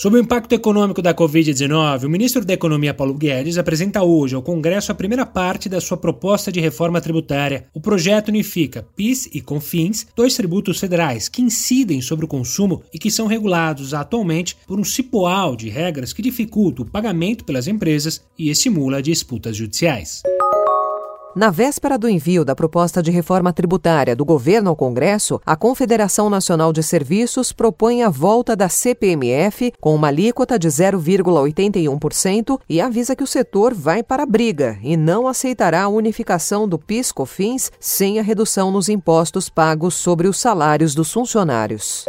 Sobre o impacto econômico da Covid-19, o ministro da Economia Paulo Guedes apresenta hoje ao Congresso a primeira parte da sua proposta de reforma tributária. O projeto unifica PIS e CONFINS, dois tributos federais que incidem sobre o consumo e que são regulados atualmente por um cipoal de regras que dificulta o pagamento pelas empresas e estimula disputas judiciais. Na véspera do envio da proposta de reforma tributária do governo ao Congresso, a Confederação Nacional de Serviços propõe a volta da CPMF com uma alíquota de 0,81% e avisa que o setor vai para a briga e não aceitará a unificação do PIS/COFINS sem a redução nos impostos pagos sobre os salários dos funcionários.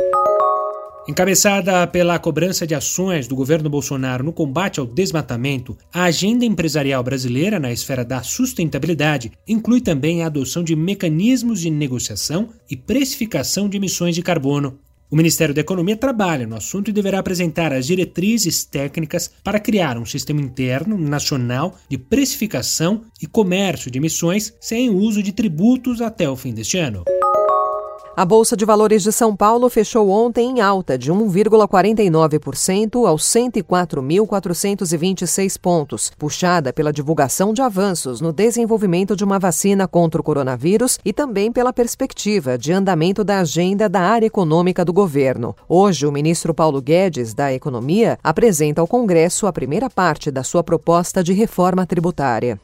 Encabeçada pela cobrança de ações do governo Bolsonaro no combate ao desmatamento, a agenda empresarial brasileira na esfera da sustentabilidade inclui também a adoção de mecanismos de negociação e precificação de emissões de carbono. O Ministério da Economia trabalha no assunto e deverá apresentar as diretrizes técnicas para criar um sistema interno nacional de precificação e comércio de emissões sem uso de tributos até o fim deste ano. A Bolsa de Valores de São Paulo fechou ontem em alta de 1,49% aos 104.426 pontos, puxada pela divulgação de avanços no desenvolvimento de uma vacina contra o coronavírus e também pela perspectiva de andamento da agenda da área econômica do governo. Hoje, o ministro Paulo Guedes, da Economia, apresenta ao Congresso a primeira parte da sua proposta de reforma tributária.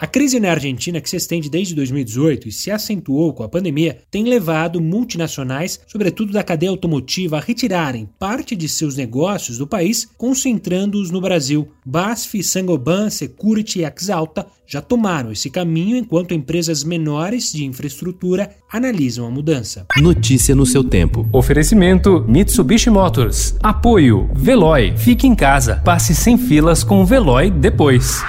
A crise na Argentina, que se estende desde 2018 e se acentuou com a pandemia, tem levado multinacionais, sobretudo da cadeia automotiva, a retirarem parte de seus negócios do país, concentrando-os no Brasil. BASF, Sangoban, Security e Exalta já tomaram esse caminho, enquanto empresas menores de infraestrutura analisam a mudança. Notícia no seu tempo. Oferecimento Mitsubishi Motors. Apoio Veloy. Fique em casa. Passe sem filas com o Veloy depois.